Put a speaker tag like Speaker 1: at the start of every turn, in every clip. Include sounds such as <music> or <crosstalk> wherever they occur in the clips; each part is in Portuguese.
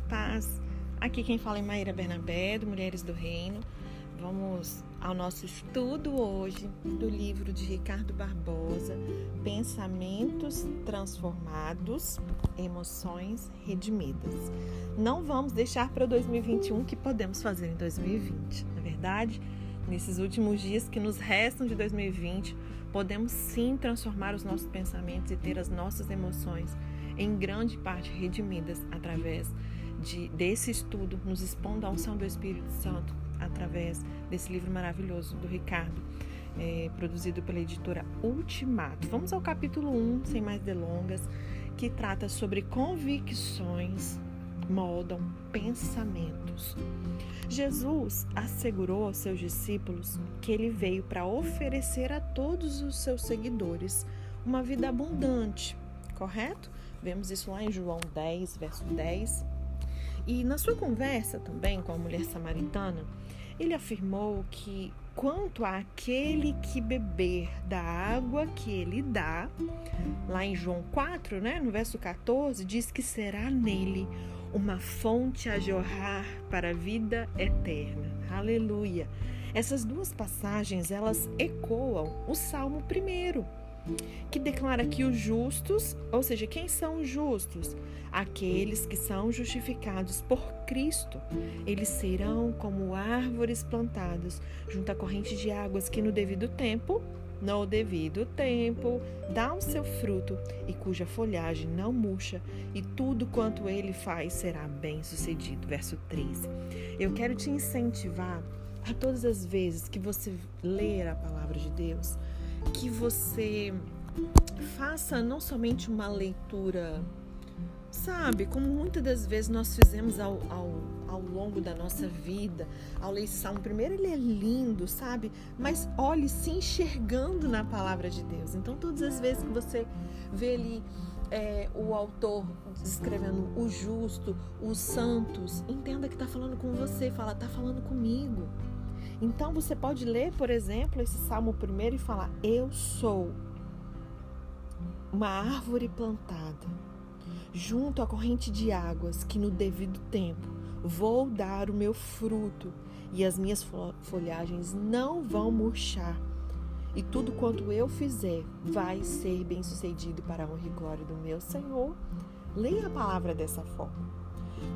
Speaker 1: e paz. Aqui quem fala é Maíra Bernabé, do Mulheres do Reino. Vamos ao nosso estudo hoje do livro de Ricardo Barbosa, Pensamentos Transformados, Emoções Redimidas. Não vamos deixar para 2021 que podemos fazer em 2020, na é verdade? Nesses últimos dias que nos restam de 2020, podemos sim transformar os nossos pensamentos e ter as nossas emoções em grande parte redimidas através de, desse estudo, nos expondo à unção do Espírito Santo através desse livro maravilhoso do Ricardo, é, produzido pela editora Ultimato. Vamos ao capítulo 1, sem mais delongas, que trata sobre convicções moldam pensamentos. Jesus assegurou aos seus discípulos que ele veio para oferecer a todos os seus seguidores uma vida abundante, correto? Vemos isso lá em João 10, verso 10. E na sua conversa também com a mulher samaritana, ele afirmou que quanto àquele que beber da água que ele dá, lá em João 4, né, no verso 14, diz que será nele uma fonte a jorrar para a vida eterna. Aleluia. Essas duas passagens, elas ecoam o Salmo 1 que declara que os justos, ou seja, quem são os justos? Aqueles que são justificados por Cristo. Eles serão como árvores plantadas junto à corrente de águas que no devido tempo, no devido tempo, dá o seu fruto e cuja folhagem não murcha, e tudo quanto ele faz será bem sucedido. Verso 13. Eu quero te incentivar a todas as vezes que você ler a palavra de Deus, que você faça não somente uma leitura, sabe, como muitas das vezes nós fizemos ao, ao, ao longo da nossa vida, ao ler Salmo, primeiro ele é lindo, sabe, mas olhe se enxergando na palavra de Deus. Então, todas as vezes que você vê ali é, o autor descrevendo o justo, os santos, entenda que está falando com você, fala, está falando comigo. Então você pode ler, por exemplo, esse salmo primeiro e falar: Eu sou uma árvore plantada junto à corrente de águas, que no devido tempo vou dar o meu fruto e as minhas folhagens não vão murchar. E tudo quanto eu fizer vai ser bem sucedido para a honra e glória do meu Senhor. Leia a palavra dessa forma.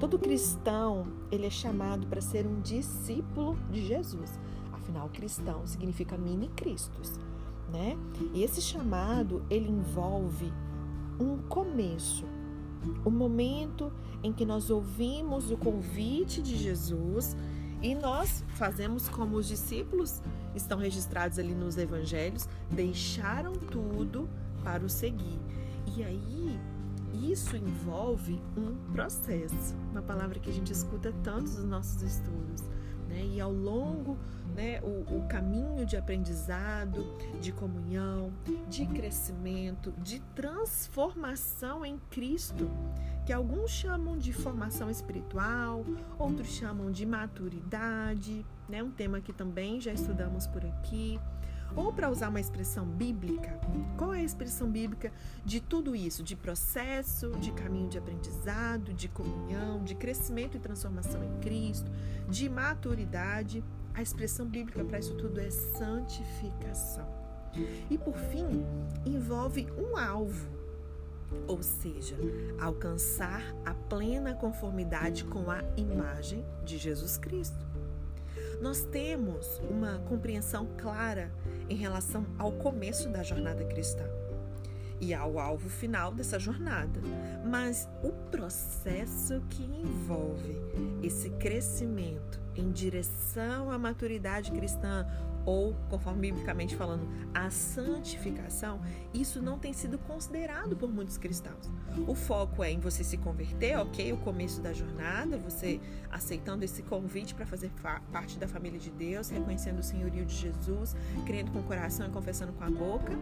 Speaker 1: Todo cristão, ele é chamado para ser um discípulo de Jesus. Afinal, cristão significa mini Cristos, né? E esse chamado, ele envolve um começo, o momento em que nós ouvimos o convite de Jesus e nós fazemos como os discípulos estão registrados ali nos evangelhos, deixaram tudo para o seguir. E aí isso envolve um processo, uma palavra que a gente escuta tanto nos nossos estudos. Né? E ao longo, né, o, o caminho de aprendizado, de comunhão, de crescimento, de transformação em Cristo, que alguns chamam de formação espiritual, outros chamam de maturidade, né? um tema que também já estudamos por aqui. Ou para usar uma expressão bíblica, qual é a expressão bíblica de tudo isso? De processo, de caminho de aprendizado, de comunhão, de crescimento e transformação em Cristo, de maturidade. A expressão bíblica para isso tudo é santificação. E por fim, envolve um alvo, ou seja, alcançar a plena conformidade com a imagem de Jesus Cristo nós temos uma compreensão clara em relação ao começo da jornada cristã e ao alvo final dessa jornada, mas o processo que envolve esse crescimento em direção à maturidade cristã ou, conforme biblicamente falando, a santificação, isso não tem sido considerado por muitos cristãos. O foco é em você se converter, ok? O começo da jornada, você aceitando esse convite para fazer parte da família de Deus, reconhecendo o senhorio de Jesus, crendo com o coração e confessando com a boca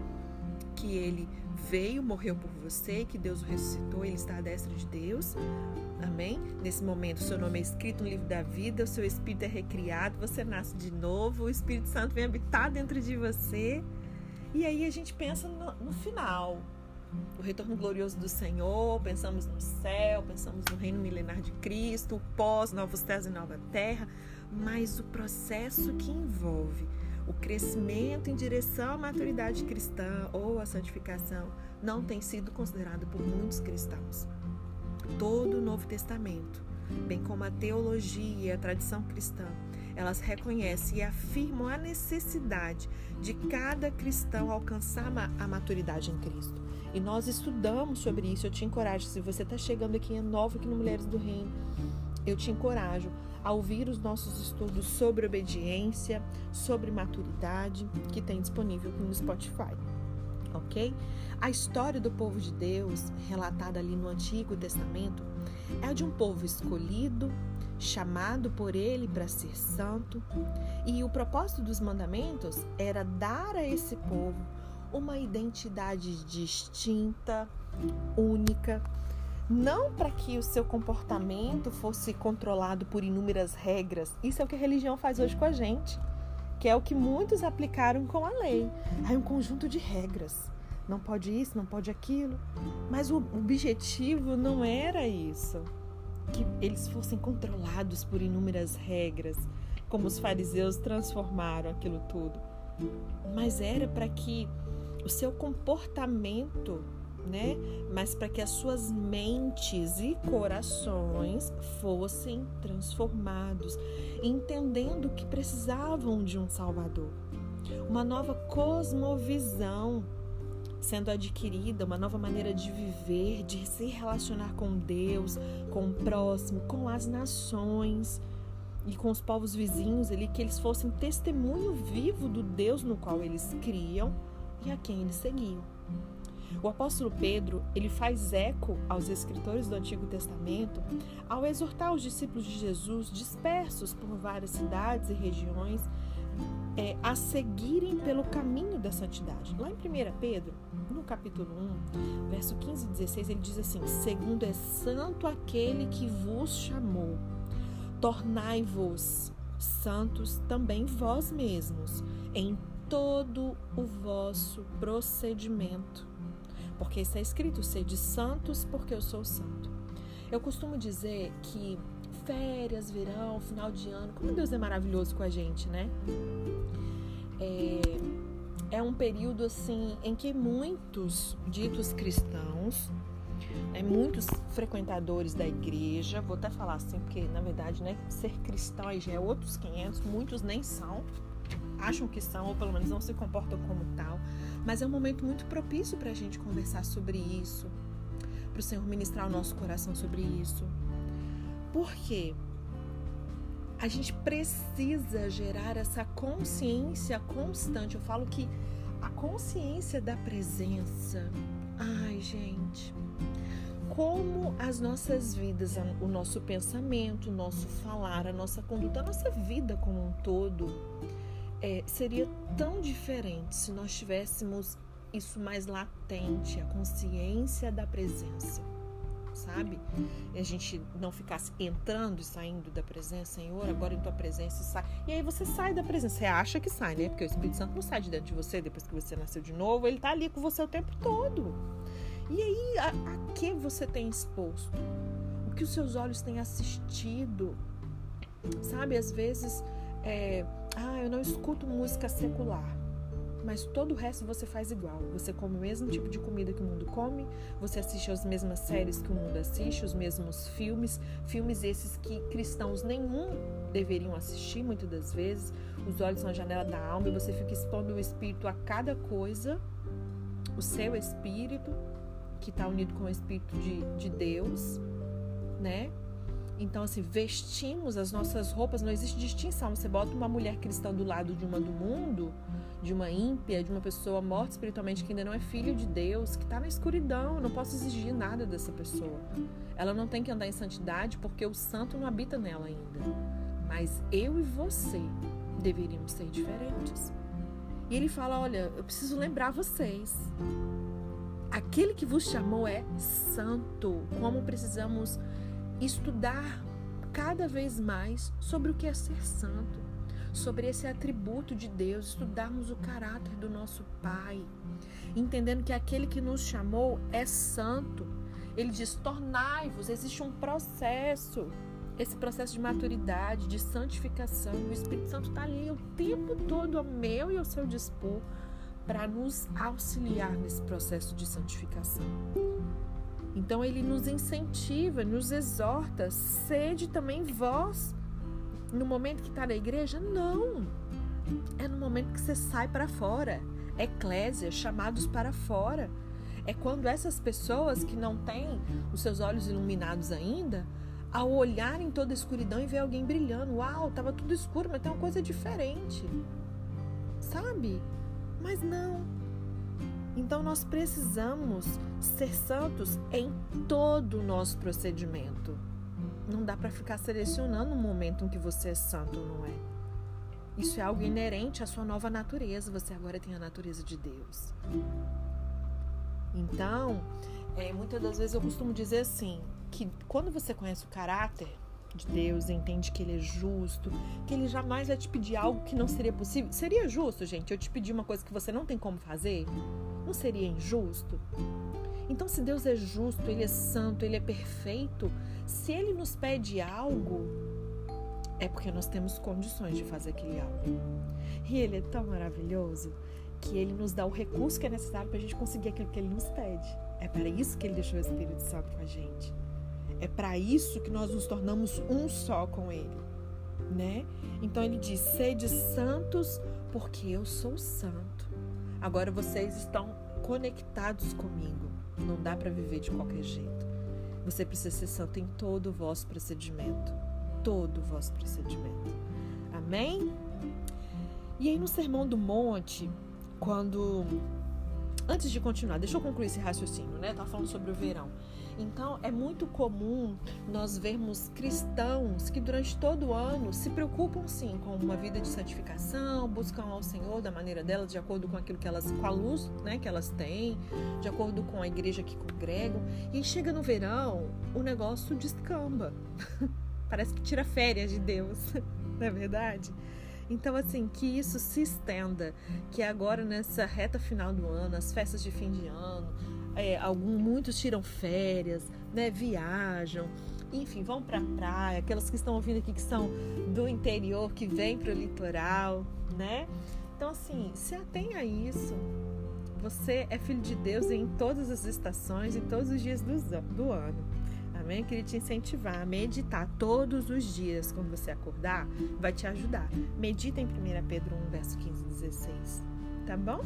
Speaker 1: que ele veio, morreu por você, que Deus o ressuscitou, ele está à destra de Deus. Amém? Nesse momento, o seu nome é escrito no livro da vida, o seu espírito é recriado, você nasce de novo, o Espírito Santo vem habitar dentro de você. E aí a gente pensa no, no final. o retorno glorioso do Senhor, pensamos no céu, pensamos no reino milenar de Cristo, o pós, novos céus e nova terra, mas o processo que envolve o crescimento em direção à maturidade cristã ou à santificação não tem sido considerado por muitos cristãos. Todo o Novo Testamento, bem como a teologia e a tradição cristã, elas reconhecem e afirmam a necessidade de cada cristão alcançar a maturidade em Cristo. E nós estudamos sobre isso. Eu te encorajo, se você está chegando aqui é novo aqui no Mulheres do Reino, eu te encorajo a ouvir os nossos estudos sobre obediência, sobre maturidade, que tem disponível no Spotify. Ok? A história do povo de Deus, relatada ali no Antigo Testamento, é a de um povo escolhido, chamado por ele para ser santo, e o propósito dos mandamentos era dar a esse povo uma identidade distinta, única, não para que o seu comportamento fosse controlado por inúmeras regras. Isso é o que a religião faz hoje com a gente, que é o que muitos aplicaram com a lei. Aí um conjunto de regras. Não pode isso, não pode aquilo. Mas o objetivo não era isso. Que eles fossem controlados por inúmeras regras, como os fariseus transformaram aquilo tudo. Mas era para que o seu comportamento né? Mas para que as suas mentes e corações fossem transformados, entendendo que precisavam de um Salvador. Uma nova cosmovisão sendo adquirida, uma nova maneira de viver, de se relacionar com Deus, com o próximo, com as nações e com os povos vizinhos ali, que eles fossem testemunho vivo do Deus no qual eles criam e a quem eles seguiam. O apóstolo Pedro, ele faz eco aos escritores do Antigo Testamento ao exortar os discípulos de Jesus dispersos por várias cidades e regiões é, a seguirem pelo caminho da santidade. Lá em 1 Pedro, no capítulo 1, verso 15 e 16, ele diz assim: Segundo é santo aquele que vos chamou, tornai-vos santos também vós mesmos, em todo o vosso procedimento porque está escrito: sede santos, porque eu sou santo. Eu costumo dizer que férias, verão, final de ano, como Deus é maravilhoso com a gente, né? É, é um período assim em que muitos ditos cristãos, né, muitos frequentadores da igreja, vou até falar assim, porque na verdade, né, ser cristão já é outros 500, muitos nem são, acham que são, ou pelo menos não se comportam como tal. Mas é um momento muito propício para a gente conversar sobre isso, para o Senhor ministrar o nosso coração sobre isso. Por quê? A gente precisa gerar essa consciência constante. Eu falo que a consciência da presença. Ai, gente. Como as nossas vidas, o nosso pensamento, o nosso falar, a nossa conduta, a nossa vida como um todo é, seria tão diferente se nós tivéssemos isso mais latente, a consciência da presença, sabe? E a gente não ficasse entrando e saindo da presença, Senhor, agora em tua presença sai. E aí você sai da presença, você acha que sai, né? Porque o Espírito Santo não sai de dentro de você depois que você nasceu de novo, ele tá ali com você o tempo todo. E aí, a, a que você tem exposto? O que os seus olhos têm assistido? Sabe, às vezes é, ah, eu não escuto música secular. Mas todo o resto você faz igual. Você come o mesmo tipo de comida que o mundo come, você assiste as mesmas séries que o mundo assiste, os mesmos filmes, filmes esses que cristãos nenhum deveriam assistir muitas das vezes. Os olhos são a janela da alma e você fica expondo o espírito a cada coisa, o seu espírito, que está unido com o espírito de, de Deus, né? Então, assim, vestimos as nossas roupas, não existe distinção. Você bota uma mulher cristã do lado de uma do mundo, de uma ímpia, de uma pessoa morta espiritualmente que ainda não é filho de Deus, que está na escuridão. Eu não posso exigir nada dessa pessoa. Ela não tem que andar em santidade porque o santo não habita nela ainda. Mas eu e você deveríamos ser diferentes. E ele fala: Olha, eu preciso lembrar vocês. Aquele que vos chamou é santo. Como precisamos estudar cada vez mais sobre o que é ser santo, sobre esse atributo de Deus, estudarmos o caráter do nosso Pai, entendendo que aquele que nos chamou é santo. Ele diz: tornai-vos, existe um processo, esse processo de maturidade, de santificação. O Espírito Santo está ali o tempo todo ao meu e ao seu dispor para nos auxiliar nesse processo de santificação. Então ele nos incentiva, nos exorta, sede também vós no momento que está na igreja? Não. É no momento que você sai para fora. Eclésia, chamados para fora. É quando essas pessoas que não têm os seus olhos iluminados ainda, ao olharem toda a escuridão e ver alguém brilhando, uau, estava tudo escuro, mas tem uma coisa diferente. Sabe? Mas não. Então nós precisamos ser santos em todo o nosso procedimento. Não dá para ficar selecionando o momento em que você é santo ou não é. Isso é algo inerente à sua nova natureza. Você agora tem a natureza de Deus. Então, é, muitas das vezes eu costumo dizer assim, que quando você conhece o caráter de Deus, entende que Ele é justo, que Ele jamais vai te pedir algo que não seria possível. Seria justo, gente, eu te pedir uma coisa que você não tem como fazer? Não seria injusto? Então, se Deus é justo, Ele é santo, Ele é perfeito, se Ele nos pede algo, é porque nós temos condições de fazer aquele algo. E Ele é tão maravilhoso que Ele nos dá o recurso que é necessário para a gente conseguir aquilo que Ele nos pede. É para isso que Ele deixou o Espírito Santo com a gente. É para isso que nós nos tornamos um só com Ele, né? Então Ele diz: sede santos, porque eu sou santo. Agora vocês estão conectados comigo. Não dá para viver de qualquer jeito. Você precisa ser santo em todo o vosso procedimento. Todo o vosso procedimento. Amém? E aí no Sermão do Monte, quando. Antes de continuar, deixa eu concluir esse raciocínio, né? Tá falando sobre o verão. Então, é muito comum nós vermos cristãos que durante todo o ano se preocupam sim com uma vida de santificação, buscam ao Senhor da maneira delas, de acordo com aquilo que elas, com a luz, né, que elas têm, de acordo com a igreja que congregam. E chega no verão, o negócio descamba. <laughs> Parece que tira férias de Deus, <laughs> não é verdade? Então, assim, que isso se estenda, que agora nessa reta final do ano, as festas de fim de ano, é, algum, muitos tiram férias, né, viajam, enfim, vão para a praia, aquelas que estão ouvindo aqui que são do interior, que vêm para o litoral, né? Então, assim, se atenha a isso. Você é filho de Deus em todas as estações, em todos os dias do, do ano. Amém? Eu queria te incentivar a meditar todos os dias quando você acordar, vai te ajudar. Medita em 1 Pedro 1, verso 15 e 16. Tá bom?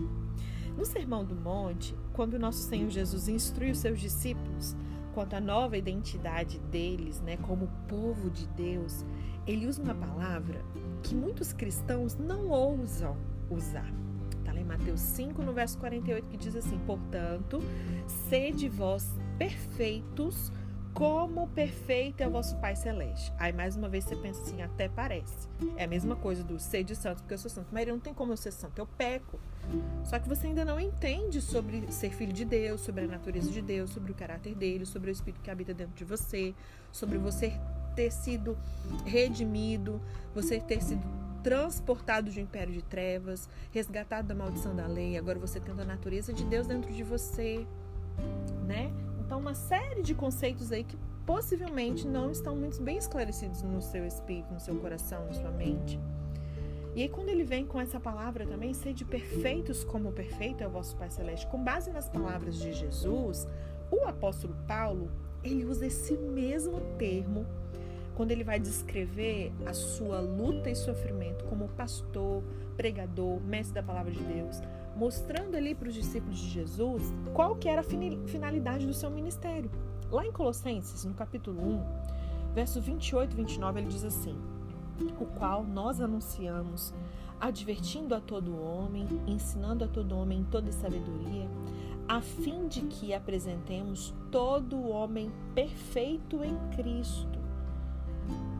Speaker 1: No Sermão do Monte, quando nosso Senhor Jesus instrui os seus discípulos quanto à nova identidade deles, né, como povo de Deus, ele usa uma palavra que muitos cristãos não ousam usar. Está lá em Mateus 5, no verso 48, que diz assim: Portanto, sede vós perfeitos, como perfeito é o vosso Pai Celeste. Aí mais uma vez você pensa assim, até parece. É a mesma coisa do ser de santo, porque eu sou santo. Mas não tem como eu ser santo, eu peco. Só que você ainda não entende sobre ser filho de Deus, sobre a natureza de Deus, sobre o caráter dele, sobre o Espírito que habita dentro de você, sobre você ter sido redimido, você ter sido transportado um império de trevas, resgatado da maldição da lei, agora você tendo a natureza de Deus dentro de você, né? Então, uma série de conceitos aí que possivelmente não estão muito bem esclarecidos no seu espírito, no seu coração, na sua mente. E aí, quando ele vem com essa palavra também, sede perfeitos como perfeito é o vosso Pai Celeste, com base nas palavras de Jesus, o apóstolo Paulo, ele usa esse mesmo termo quando ele vai descrever a sua luta e sofrimento como pastor, pregador, mestre da palavra de Deus, mostrando ali para os discípulos de Jesus qual que era a finalidade do seu ministério. Lá em Colossenses, no capítulo 1, verso 28 e 29, ele diz assim: O qual nós anunciamos, advertindo a todo homem, ensinando a todo homem em toda sabedoria, a fim de que apresentemos todo homem perfeito em Cristo.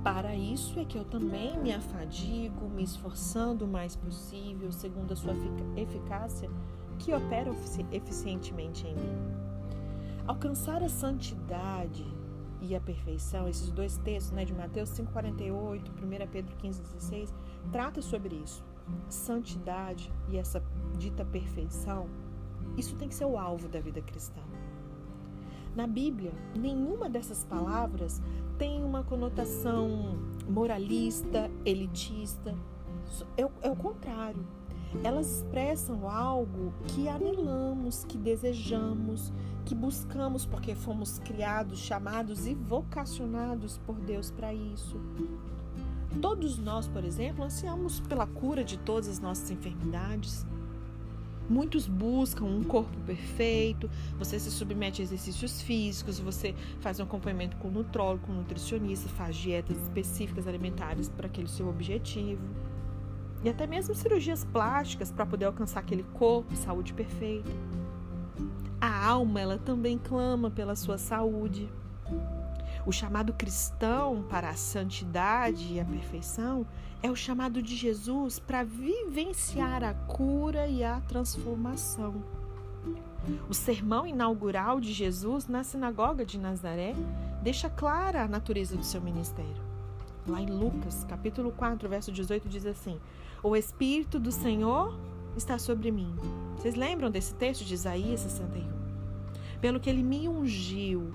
Speaker 1: Para isso é que eu também me afadigo, me esforçando o mais possível, segundo a sua eficácia, que opera eficientemente em mim. Alcançar a santidade e a perfeição, esses dois textos né, de Mateus 5,48, 1 Pedro 15,16, trata sobre isso. Santidade e essa dita perfeição, isso tem que ser o alvo da vida cristã. Na Bíblia, nenhuma dessas palavras tem uma conotação moralista, elitista. É, é o contrário. Elas expressam algo que anelamos, que desejamos, que buscamos porque fomos criados, chamados e vocacionados por Deus para isso. Todos nós, por exemplo, ansiamos pela cura de todas as nossas enfermidades. Muitos buscam um corpo perfeito, você se submete a exercícios físicos, você faz um acompanhamento com nutrólogo, com nutricionista, faz dietas específicas alimentares para aquele seu objetivo. E até mesmo cirurgias plásticas para poder alcançar aquele corpo e saúde perfeita. A alma, ela também clama pela sua saúde. O chamado cristão para a santidade e a perfeição é o chamado de Jesus para vivenciar a cura e a transformação. O sermão inaugural de Jesus na sinagoga de Nazaré deixa clara a natureza do seu ministério. Lá em Lucas, capítulo 4, verso 18, diz assim: O Espírito do Senhor está sobre mim. Vocês lembram desse texto de Isaías 61? Pelo que ele me ungiu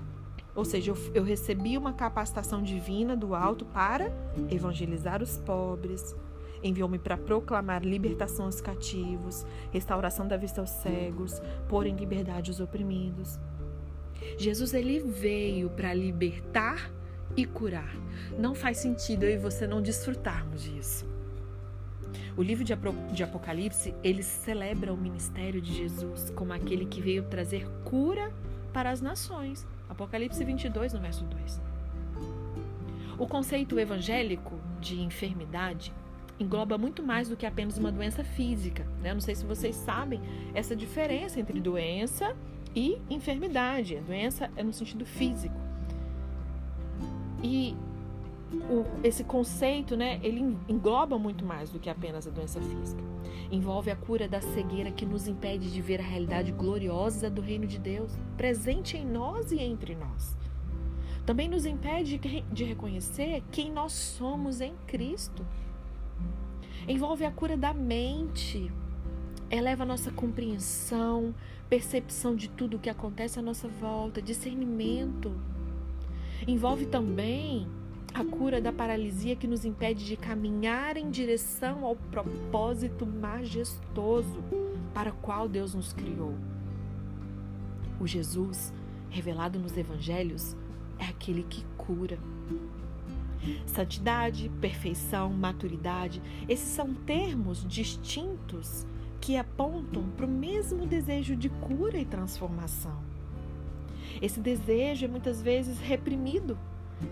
Speaker 1: ou seja, eu, eu recebi uma capacitação divina do alto para evangelizar os pobres, enviou-me para proclamar libertação aos cativos, restauração da vista aos cegos, pôr em liberdade os oprimidos. Jesus ele veio para libertar e curar. Não faz sentido eu e você não desfrutarmos disso. O livro de Apocalipse, ele celebra o ministério de Jesus como aquele que veio trazer cura para as nações. Apocalipse 22, no verso 2. O conceito evangélico de enfermidade engloba muito mais do que apenas uma doença física. Né? Não sei se vocês sabem essa diferença entre doença e enfermidade. A doença é no sentido físico. E o, esse conceito, né, ele engloba muito mais do que apenas a doença física. Envolve a cura da cegueira que nos impede de ver a realidade gloriosa do reino de Deus, presente em nós e entre nós. Também nos impede de reconhecer quem nós somos em Cristo. Envolve a cura da mente, eleva a nossa compreensão, percepção de tudo o que acontece à nossa volta, discernimento. Envolve também a cura da paralisia que nos impede de caminhar em direção ao propósito majestoso para o qual Deus nos criou. O Jesus revelado nos evangelhos é aquele que cura. Santidade, perfeição, maturidade, esses são termos distintos que apontam para o mesmo desejo de cura e transformação. Esse desejo é muitas vezes reprimido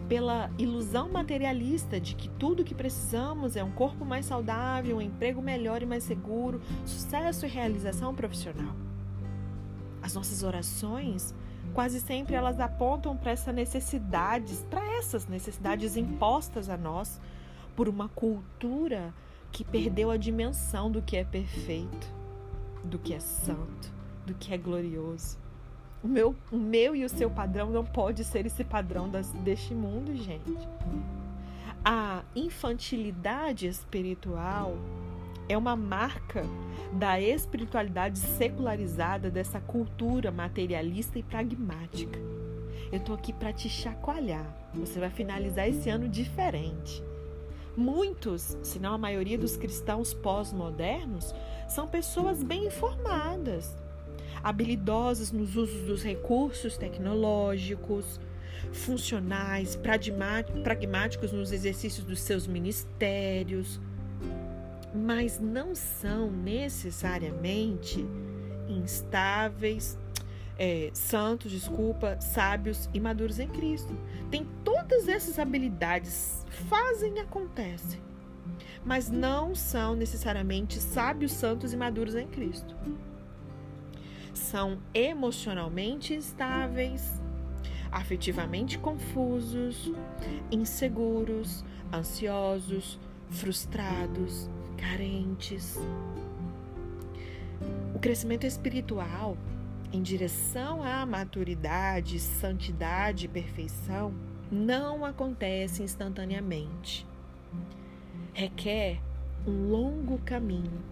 Speaker 1: pela ilusão materialista de que tudo que precisamos é um corpo mais saudável, um emprego melhor e mais seguro, sucesso e realização profissional. As nossas orações, quase sempre elas apontam para essas necessidades, para essas necessidades impostas a nós por uma cultura que perdeu a dimensão do que é perfeito, do que é santo, do que é glorioso. O meu, o meu e o seu padrão não pode ser esse padrão das, deste mundo, gente. A infantilidade espiritual é uma marca da espiritualidade secularizada dessa cultura materialista e pragmática. Eu tô aqui para te chacoalhar. Você vai finalizar esse ano diferente. Muitos, se não a maioria dos cristãos pós-modernos, são pessoas bem informadas, habilidosos nos usos dos recursos tecnológicos, funcionais, pragmáticos nos exercícios dos seus ministérios, mas não são necessariamente instáveis, é, santos, desculpa, sábios e maduros em Cristo. Tem todas essas habilidades, fazem e acontecem, mas não são necessariamente sábios, santos e maduros em Cristo são emocionalmente instáveis, afetivamente confusos, inseguros, ansiosos, frustrados, carentes. O crescimento espiritual em direção à maturidade, santidade e perfeição não acontece instantaneamente. Requer um longo caminho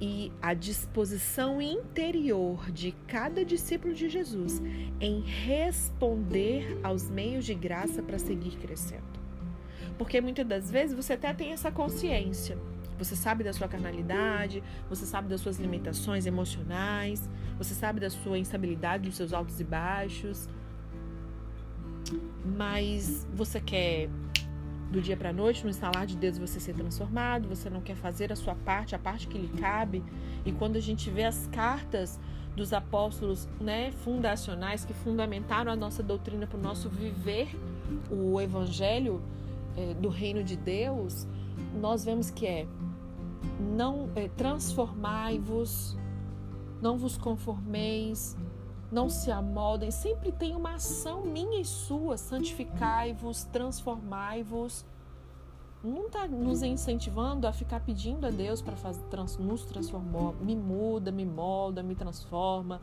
Speaker 1: e a disposição interior de cada discípulo de Jesus em responder aos meios de graça para seguir crescendo. Porque muitas das vezes você até tem essa consciência. Você sabe da sua carnalidade, você sabe das suas limitações emocionais, você sabe da sua instabilidade, dos seus altos e baixos. Mas você quer do dia para a noite, no instalar de dedos você ser transformado, você não quer fazer a sua parte, a parte que lhe cabe. E quando a gente vê as cartas dos apóstolos, né, fundacionais que fundamentaram a nossa doutrina para o nosso viver, o evangelho é, do reino de Deus, nós vemos que é não é, transformai-vos, não vos conformeis, não se amoldem, sempre tem uma ação minha e sua, santificai-vos, transformai-vos. Não está nos incentivando a ficar pedindo a Deus para trans, nos transformar, me muda, me molda, me transforma,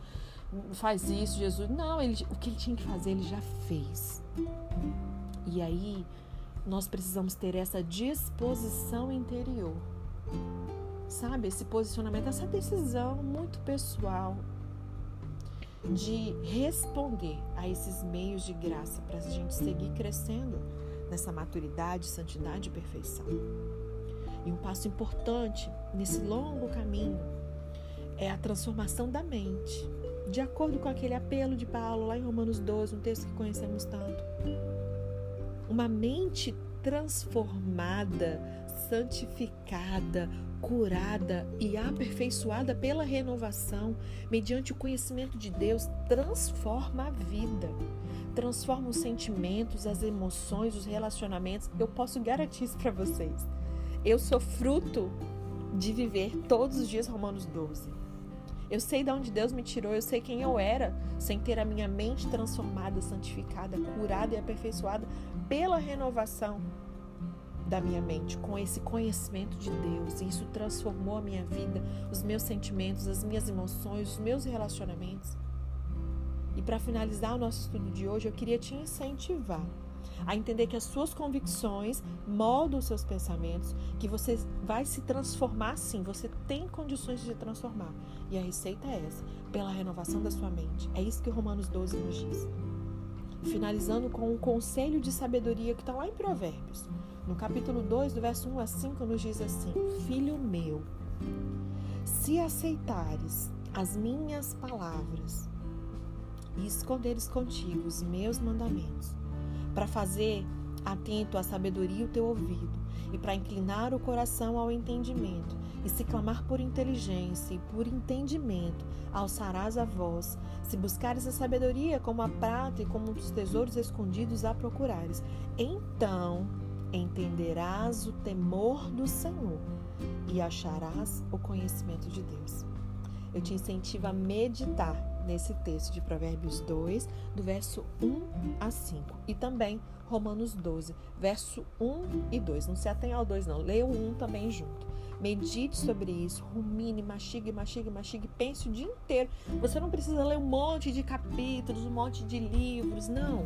Speaker 1: faz isso, Jesus. Não, ele, o que ele tinha que fazer, ele já fez. E aí, nós precisamos ter essa disposição interior, sabe? Esse posicionamento, essa decisão muito pessoal, de responder a esses meios de graça para a gente seguir crescendo nessa maturidade, santidade e perfeição. E um passo importante nesse longo caminho é a transformação da mente, de acordo com aquele apelo de Paulo lá em Romanos 12, um texto que conhecemos tanto. Uma mente transformada, santificada, curada e aperfeiçoada pela renovação, mediante o conhecimento de Deus, transforma a vida, transforma os sentimentos, as emoções, os relacionamentos. Eu posso garantir isso para vocês. Eu sou fruto de viver todos os dias Romanos 12. Eu sei de onde Deus me tirou, eu sei quem eu era, sem ter a minha mente transformada, santificada, curada e aperfeiçoada pela renovação da minha mente com esse conhecimento de Deus. E isso transformou a minha vida, os meus sentimentos, as minhas emoções, os meus relacionamentos. E para finalizar o nosso estudo de hoje, eu queria te incentivar a entender que as suas convicções moldam os seus pensamentos, que você vai se transformar sim, você tem condições de se transformar. E a receita é essa, pela renovação da sua mente. É isso que Romanos 12 nos diz. Finalizando com um conselho de sabedoria que está lá em Provérbios. No capítulo 2, do verso 1 a 5, nos diz assim: Filho meu, se aceitares as minhas palavras e esconderes contigo os meus mandamentos, para fazer atento à sabedoria o teu ouvido, e para inclinar o coração ao entendimento, e se clamar por inteligência e por entendimento, alçarás a voz. Se buscares a sabedoria como a prata e como os tesouros escondidos a procurares, então entenderás o temor do Senhor e acharás o conhecimento de Deus. Eu te incentivo a meditar nesse texto de Provérbios 2, do verso 1 a 5, e também Romanos 12, verso 1 e 2. Não se atenha ao 2, não, leia o 1 também junto. Medite sobre isso, rumine, mastigue, mastigue, mastigue, pense o dia inteiro. Você não precisa ler um monte de capítulos, um monte de livros, não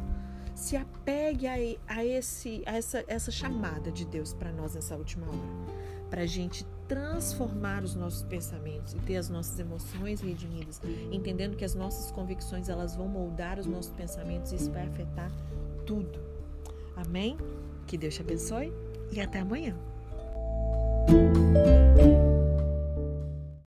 Speaker 1: se apegue a, a, esse, a essa, essa chamada de Deus para nós nessa última hora. Para a gente transformar os nossos pensamentos e ter as nossas emoções redimidas, entendendo que as nossas convicções elas vão moldar os nossos pensamentos e isso vai afetar tudo. Amém? Que Deus te abençoe e até amanhã. Música